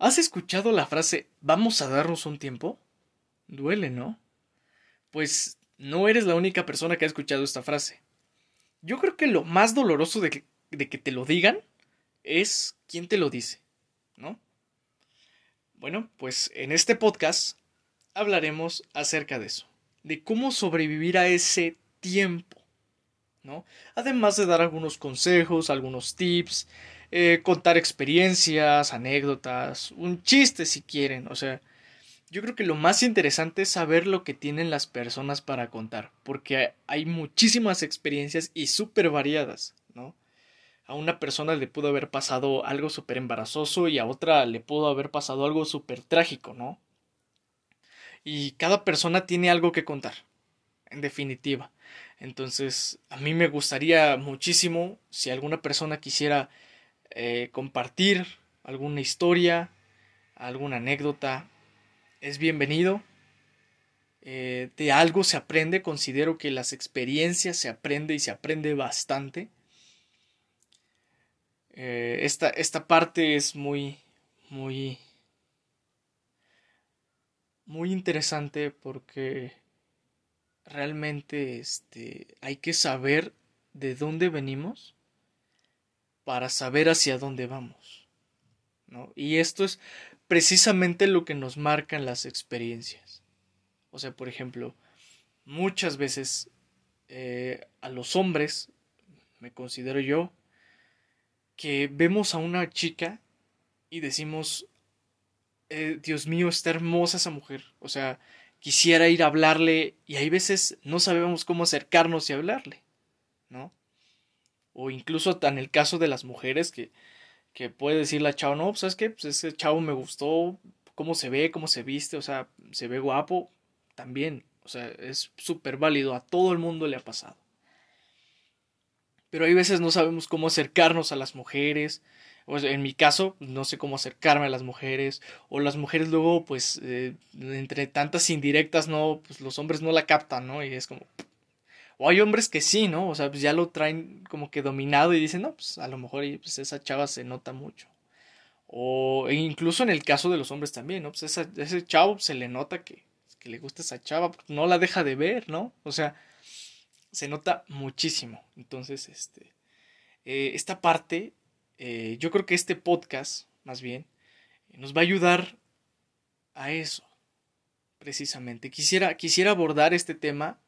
¿Has escuchado la frase vamos a darnos un tiempo? Duele, ¿no? Pues no eres la única persona que ha escuchado esta frase. Yo creo que lo más doloroso de que, te lo digan es quién te lo dice, ¿no? Bueno, pues en este podcast hablaremos acerca de eso, de cómo sobrevivir a ese tiempo, ¿no? Además de dar algunos consejos, algunos tips, eh, contar experiencias, anécdotas, un chiste si quieren, o sea, yo creo que lo más interesante es saber lo que tienen las personas para contar, porque hay muchísimas experiencias y súper variadas, ¿no? A una persona le pudo haber pasado algo súper embarazoso y a otra le pudo haber pasado algo súper trágico, ¿no? Y cada persona tiene algo que contar, en definitiva. Entonces, a mí me gustaría muchísimo si alguna persona quisiera eh, compartir alguna historia, alguna anécdota, es bienvenido. Eh, de algo se aprende, considero que las experiencias se aprende y se aprende bastante. Eh, esta, esta parte es muy, muy, muy interesante porque realmente este, hay que saber de dónde venimos para saber hacia dónde vamos. ¿no? Y esto es precisamente lo que nos marcan las experiencias. O sea, por ejemplo, muchas veces eh, a los hombres, me considero yo, que vemos a una chica y decimos, eh, Dios mío, está hermosa esa mujer. O sea, quisiera ir a hablarle y hay veces no sabemos cómo acercarnos y hablarle, ¿no? O incluso en el caso de las mujeres que, que puede decir la chavo, no, pues sabes qué, pues ese chavo me gustó, cómo se ve, cómo se viste, o sea, se ve guapo, también, o sea, es súper válido, a todo el mundo le ha pasado. Pero hay veces no sabemos cómo acercarnos a las mujeres, o en mi caso, no sé cómo acercarme a las mujeres, o las mujeres luego, pues, eh, entre tantas indirectas, no, pues los hombres no la captan, ¿no? Y es como, o hay hombres que sí, ¿no? O sea, pues ya lo traen como que dominado y dicen, no, pues a lo mejor pues esa chava se nota mucho. O e incluso en el caso de los hombres también, ¿no? Pues ese chavo se le nota que, que le gusta esa chava, no la deja de ver, ¿no? O sea, se nota muchísimo. Entonces, este, eh, esta parte, eh, yo creo que este podcast, más bien, nos va a ayudar a eso, precisamente. Quisiera, quisiera abordar este tema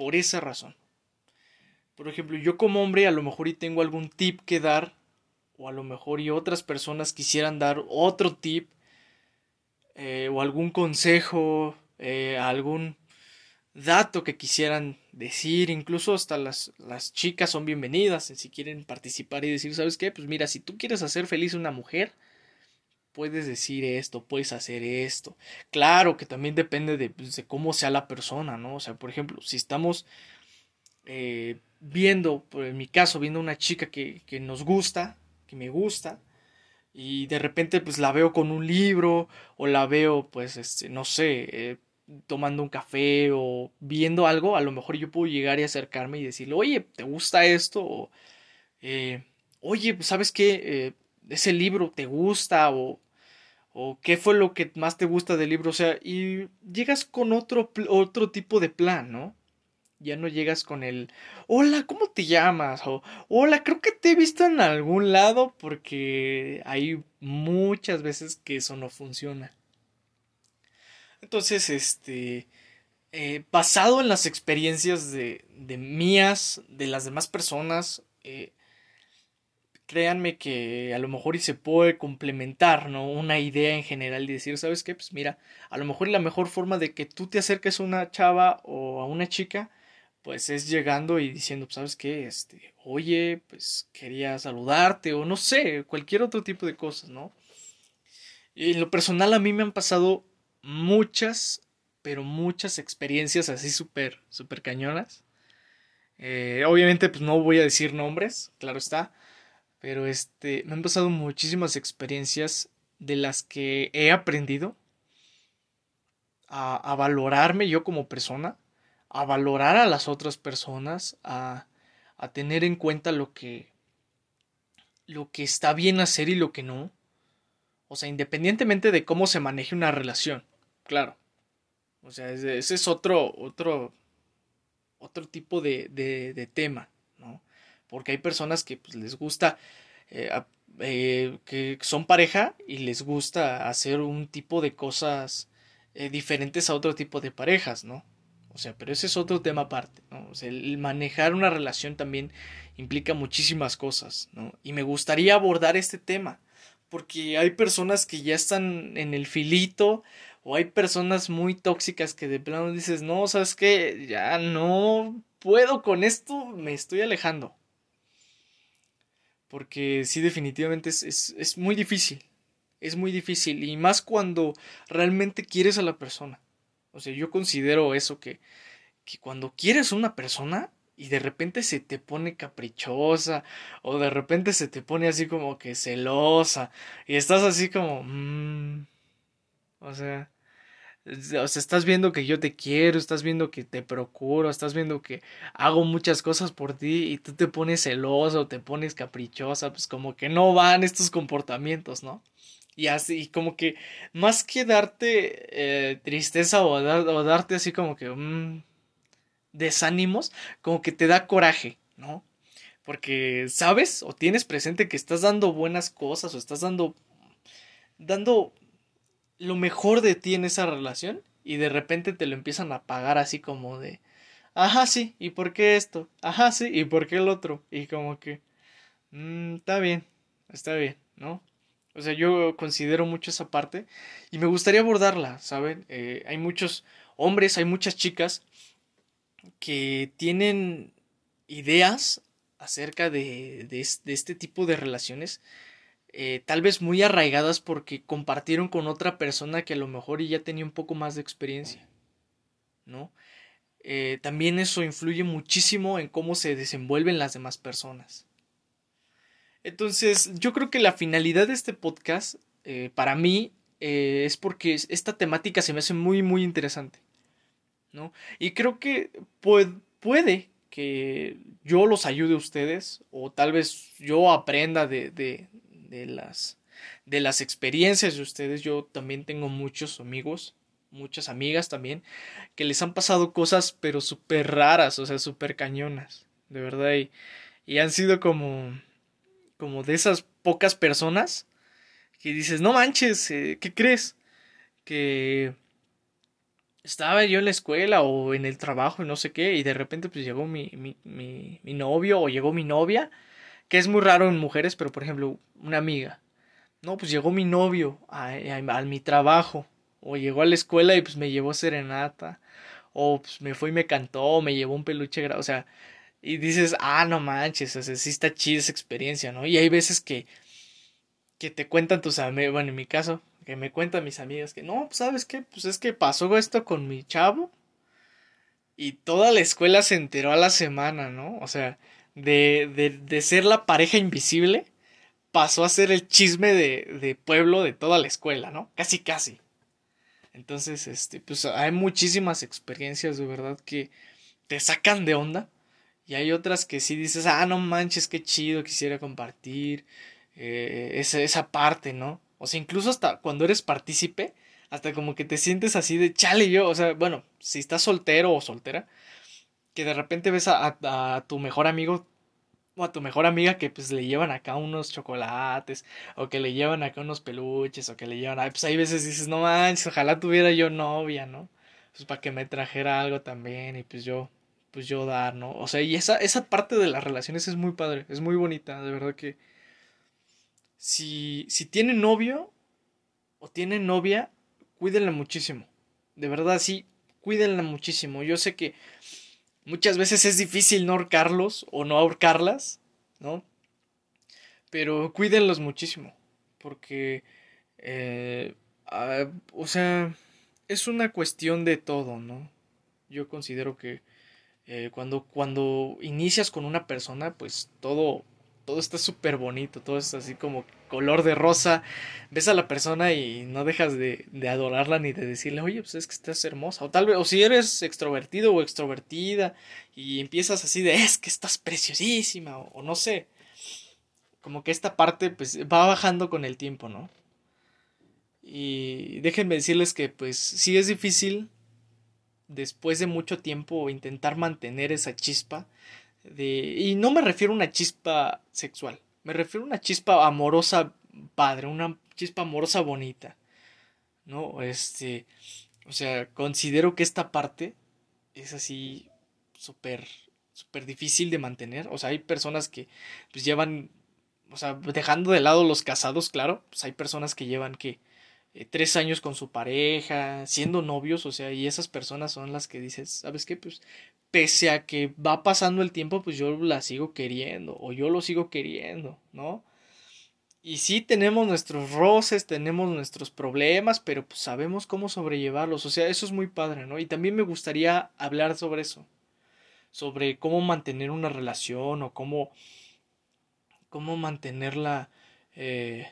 por esa razón. Por ejemplo, yo como hombre a lo mejor y tengo algún tip que dar, o a lo mejor y otras personas quisieran dar otro tip, eh, o algún consejo, eh, algún dato que quisieran decir, incluso hasta las, las chicas son bienvenidas si quieren participar y decir, ¿sabes qué? Pues mira, si tú quieres hacer feliz a una mujer, puedes decir esto, puedes hacer esto. Claro que también depende pues, de, cómo sea la persona, ¿no? O sea, por ejemplo, si estamos eh, viendo, en mi caso, viendo una chica que, que, nos gusta, que me gusta, y de repente pues la veo con un libro, o la veo pues, este, no sé, eh, tomando un café o viendo algo, a lo mejor yo puedo llegar y acercarme y decirle, oye, ¿te gusta esto? O, eh, oye, ¿sabes qué? Ese libro te gusta o, o qué fue lo que más te gusta del libro, o sea, y llegas con otro, otro tipo de plan, ¿no? Ya no llegas con el, hola, ¿cómo te llamas? O, hola, creo que te he visto en algún lado porque hay muchas veces que eso no funciona. Entonces, este, eh, basado en las experiencias de, de mías, de las demás personas, eh, créanme que a lo mejor y se puede complementar, ¿no? Una idea en general y decir, ¿sabes qué? Pues mira, a lo mejor la mejor forma de que tú te acerques a una chava o a una chica, pues es llegando y diciendo, pues, ¿sabes qué? Este, oye, pues quería saludarte o no sé, cualquier otro tipo de cosas, ¿no? Y en lo personal a mí me han pasado muchas, pero muchas experiencias así súper, súper cañonas. Eh, obviamente, pues no voy a decir nombres, claro está. Pero este, me han pasado muchísimas experiencias de las que he aprendido a, a valorarme yo como persona, a valorar a las otras personas, a, a tener en cuenta lo que, lo que está bien hacer y lo que no. O sea, independientemente de cómo se maneje una relación, claro. O sea, ese, es otro, otro, otro tipo de, de, tema, ¿no? Porque hay personas que pues, les gusta, eh, eh, que son pareja y les gusta hacer un tipo de cosas eh, diferentes a otro tipo de parejas, ¿no? O sea, pero ese es otro tema aparte, ¿no? O sea, el manejar una relación también implica muchísimas cosas, ¿no? Y me gustaría abordar este tema, porque hay personas que ya están en el filito, o hay personas muy tóxicas que de plano dices, no, sabes que ya no puedo con esto, me estoy alejando. Porque sí, definitivamente es, es, es muy difícil, es muy difícil, y más cuando realmente quieres a la persona. O sea, yo considero eso que, que cuando quieres a una persona y de repente se te pone caprichosa o de repente se te pone así como que celosa y estás así como... Mmm, o sea... O sea, estás viendo que yo te quiero, estás viendo que te procuro, estás viendo que hago muchas cosas por ti y tú te pones celosa o te pones caprichosa, pues como que no van estos comportamientos, ¿no? Y así, como que más que darte eh, tristeza o, o, darte así como que mm, desánimos, como que te da coraje, ¿no? Porque sabes o tienes presente que estás dando buenas cosas o estás dando dando lo mejor de ti en esa relación y de repente te lo empiezan a pagar así como de ajá sí y por qué esto ajá sí y por qué el otro y como que mmm, está bien está bien no o sea, yo considero mucho esa parte y me gustaría abordarla, ¿saben? Eh, hay muchos hombres, hay muchas chicas que tienen ideas acerca de, de, este tipo de relaciones, eh, tal vez muy arraigadas porque compartieron con otra persona que a lo mejor ya tenía un poco más de experiencia, ¿no? Eh, también eso influye muchísimo en cómo se desenvuelven las demás personas. Entonces, yo creo que la finalidad de este podcast, eh, para mí, es porque esta temática se me hace muy, muy interesante. ¿No? Y creo que puede, que yo los ayude a ustedes, o tal vez yo aprenda de, de, las, de las experiencias de ustedes. Yo también tengo muchos amigos, muchas amigas también, que les han pasado cosas, pero súper raras, o sea, súper cañonas, de verdad. Y, y han sido como como de esas pocas personas que dices, no manches, eh, ¿qué crees? Que estaba yo en la escuela o en el trabajo y no sé qué, y de repente pues llegó mi, mi, mi, mi novio o llegó mi novia, que es muy raro en mujeres, pero por ejemplo, una amiga. No, pues llegó mi novio a, a, mi trabajo, o llegó a la escuela y pues me llevó serenata, o pues me fue y me cantó, me llevó un peluche, o sea, y dices, ah, no manches, o sea, sí está chida esa experiencia, ¿no? Y hay veces que, que te cuentan tus amigos, bueno, en mi caso, que me cuentan mis amigas que, no, pues, ¿sabes qué? Pues es que pasó esto con mi chavo y toda la escuela se enteró a la semana, ¿no? O sea, de, de, de ser la pareja invisible, pasó a ser el chisme de, de pueblo de toda la escuela, ¿no? Casi, casi. Entonces, este, pues hay muchísimas experiencias de verdad que te sacan de onda y hay otras que sí dices, ah, no manches, qué chido, quisiera compartir eh, esa, esa parte, ¿no? O sea, incluso hasta cuando eres partícipe, hasta como que te sientes así de chale yo, o sea, bueno, si estás soltero o soltera, que de repente ves a, a, tu mejor amigo o a tu mejor amiga que pues le llevan acá unos chocolates o que le llevan acá unos peluches o que le llevan, pues hay veces dices, no manches, ojalá tuviera yo novia, ¿no? Pues para que me trajera algo también y pues yo pues yo dar, ¿no? O sea, y esa, esa parte de las relaciones es muy padre, es muy bonita, de verdad que si, si tienen novio o tienen novia, cuídenla muchísimo. De verdad, sí, cuídenla muchísimo. Yo sé que muchas veces es difícil no ahorcarlos o no ahorcarlas, ¿no? Pero cuídenlos muchísimo. Porque, eh, ah, o sea, es una cuestión de todo, ¿no? Yo considero que eh, cuando, cuando inicias con una persona, pues todo, todo está súper bonito, todo es así como color de rosa. Ves a la persona y no dejas de, de, adorarla ni de decirle, oye, pues es que estás hermosa. O tal vez, o si eres extrovertido o extrovertida y empiezas así de, es que estás preciosísima, o, no sé. Como que esta parte, pues va bajando con el tiempo, ¿no? Y déjenme decirles que pues sí es difícil después de mucho tiempo intentar mantener esa chispa de y no me refiero a una chispa sexual, me refiero a una chispa amorosa padre, una chispa amorosa bonita. ¿No? Este, o sea, considero que esta parte es así súper súper difícil de mantener, o sea, hay personas que pues llevan o sea, dejando de lado los casados, claro, pues hay personas que llevan que eh, tres años con su pareja, siendo novios, o sea, y esas personas son las que dices, ¿sabes qué? Pues pese a que va pasando el tiempo, pues yo la sigo queriendo, o yo lo sigo queriendo, ¿no? Y sí tenemos nuestros roces, tenemos nuestros problemas, pero pues sabemos cómo sobrellevarlos, o sea, eso es muy padre, ¿no? Y también me gustaría hablar sobre eso, sobre cómo mantener una relación o cómo, cómo mantenerla eh,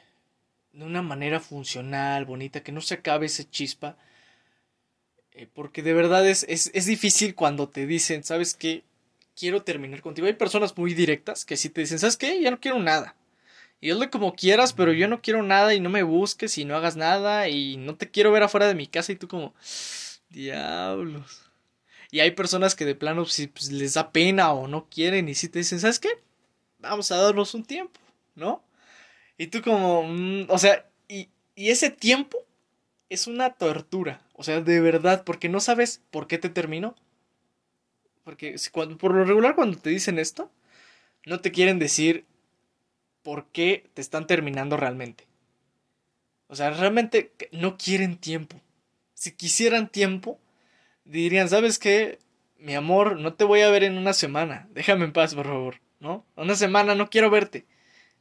de una manera funcional, bonita, que no se acabe ese chispa. Eh, porque de verdad es, es, es, difícil cuando te dicen, ¿sabes qué? Quiero terminar contigo. Hay personas muy directas que sí te dicen, ¿sabes qué? Ya no quiero nada. Y hazlo como quieras, pero yo no quiero nada y no me busques y no hagas nada y no te quiero ver afuera de mi casa y tú como, diablos. Y hay personas que de plano si pues, les da pena o no quieren y si te dicen, ¿sabes qué? Vamos a darnos un tiempo, ¿no? Y tú como, mm, o sea, y, y ese tiempo es una tortura, o sea, de verdad, porque no sabes por qué te terminó. Porque por lo regular cuando te dicen esto, no te quieren decir por qué te están terminando realmente. O sea, realmente no quieren tiempo. Si quisieran tiempo, dirían, ¿sabes qué? Mi amor, no te voy a ver en una semana. Déjame en paz, por favor. ¿No? Una semana no quiero verte.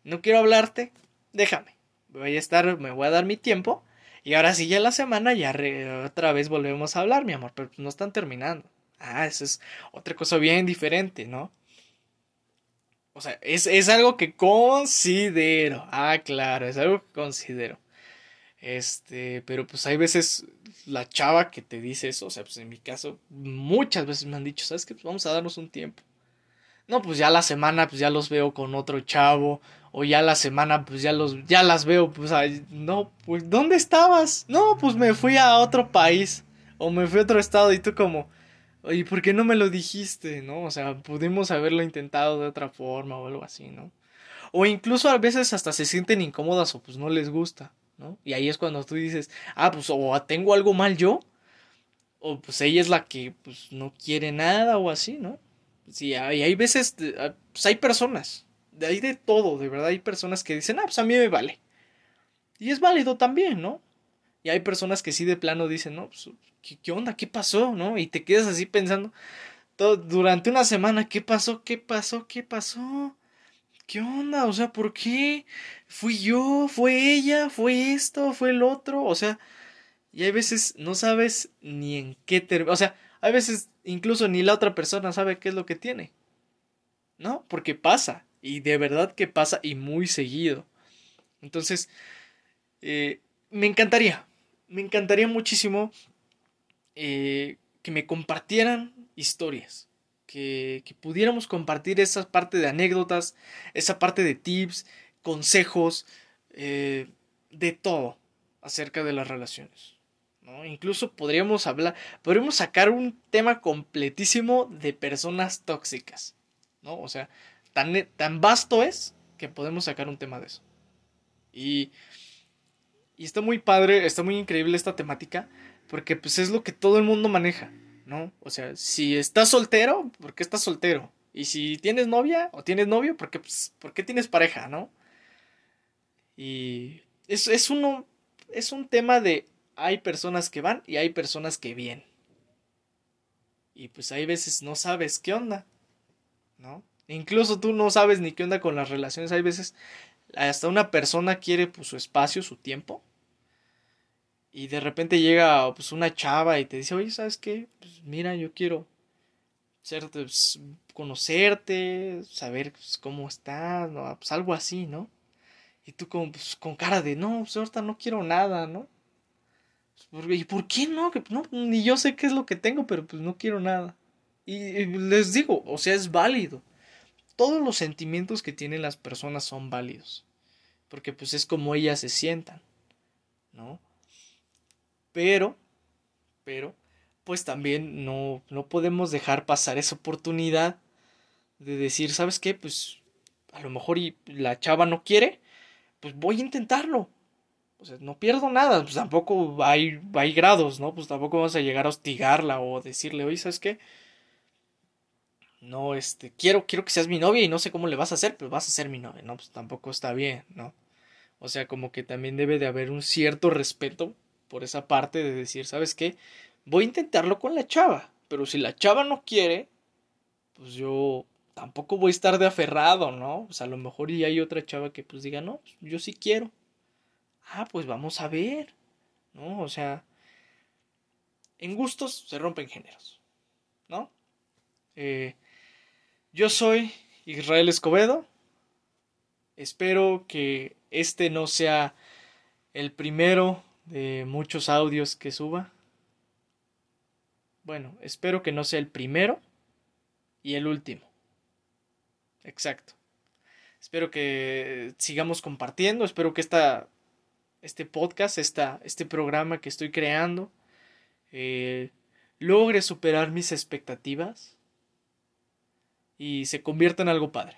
No quiero hablarte déjame, voy a estar, me voy a dar mi tiempo y ahora sí ya la semana ya otra vez volvemos a hablar, mi amor, pero no están terminando. Ah, eso es otra cosa bien diferente, ¿no? O sea, es, es algo que considero. Ah, claro, es algo que considero. Este, pero pues hay veces la chava que te dice eso, o sea, pues en mi caso, muchas veces me han dicho, ¿sabes qué? Pues vamos a darnos un tiempo. No, pues ya la semana, pues ya los veo con otro chavo, o ya la semana pues ya los ya las veo pues no pues dónde estabas no pues me fui a otro país o me fui a otro estado y tú como ¿y por qué no me lo dijiste no o sea pudimos haberlo intentado de otra forma o algo así no o incluso a veces hasta se sienten incómodas o pues no les gusta no y ahí es cuando tú dices ah pues o tengo algo mal yo o pues ella es la que pues no quiere nada o así no sí y hay veces ah, pues hay personas ahí de todo, de verdad hay personas que dicen, ah, pues a mí me vale. Y es válido también, ¿no? Y hay personas que sí de plano dicen, no, pues, ¿qué, onda? ¿Qué pasó? ¿No? Y te quedas así pensando todo, durante una semana, ¿qué pasó? ¿Qué pasó? ¿Qué pasó? ¿Qué onda? O sea, ¿por qué? ¿Fui yo? ¿Fue ella? ¿Fue esto? ¿Fue el otro? O sea, y hay veces no sabes ni en qué terminar. O sea, hay veces incluso ni la otra persona sabe qué es lo que tiene. ¿No? Porque pasa. Y de verdad que pasa y muy seguido. Entonces, eh, me encantaría, me encantaría muchísimo eh, que me compartieran historias. Que, pudiéramos compartir esa parte de anécdotas, esa parte de tips, consejos, eh, de todo acerca de las relaciones. Incluso podríamos hablar, podríamos sacar un tema completísimo de personas tóxicas. ¿no? O sea, tan, vasto es que podemos sacar un tema de eso. Y, y está muy padre, está muy increíble esta temática, porque pues es lo que todo el mundo maneja, ¿no? O sea, si estás soltero, ¿por qué estás soltero? Y si tienes novia o tienes novio, ¿por qué, pues, ¿por qué tienes pareja, no? Y es, es, uno, es un tema de hay personas que van y hay personas que vienen. Y pues hay veces no sabes qué onda, ¿no? Incluso tú no sabes ni qué onda con las relaciones. Hay veces hasta una persona quiere pues, su espacio, su tiempo. Y de repente llega pues, una chava y te dice, oye, ¿sabes qué? Pues mira, yo quiero pues, conocerte, saber pues, cómo estás, ¿no? Pues algo así, ¿no? Y tú con, pues, con cara de, no, pues ahorita no quiero nada, ¿no? ¿Y por qué no? no? Ni yo sé qué es lo que tengo, pero pues no quiero nada. y les digo, o sea, es válido todos los sentimientos que tienen las personas son válidos, porque pues es como ellas se sientan, ¿no? Pero, pero, pues también no, no podemos dejar pasar esa oportunidad de decir, ¿sabes qué? Pues a lo mejor y la chava no quiere, pues voy a intentarlo. O sea, no pierdo nada, pues tampoco hay, hay grados, ¿no? Pues tampoco vamos a llegar a hostigarla o decirle, oye, ¿sabes qué? No, este, quiero, quiero que seas mi novia y no sé cómo le vas a hacer, pero vas a ser mi novia, ¿no? Pues tampoco está bien, ¿no? O sea, como que también debe de haber un cierto respeto por esa parte de decir, ¿sabes qué? Voy a intentarlo con la chava, pero si la chava no quiere, pues yo tampoco voy a estar de aferrado, ¿no? Pues a lo mejor y hay otra chava que pues diga, no, pues yo sí quiero. Ah, pues vamos a ver, ¿no? O sea, en gustos se rompen géneros, ¿no? Eh, yo soy Israel Escobedo. Espero que este no sea el primero de muchos audios que suba. Bueno, espero que no sea el primero y el último. Exacto. Espero que sigamos compartiendo, espero que esta, este podcast, esta, este programa que estoy creando, eh, logre superar mis expectativas y se convierta en algo padre.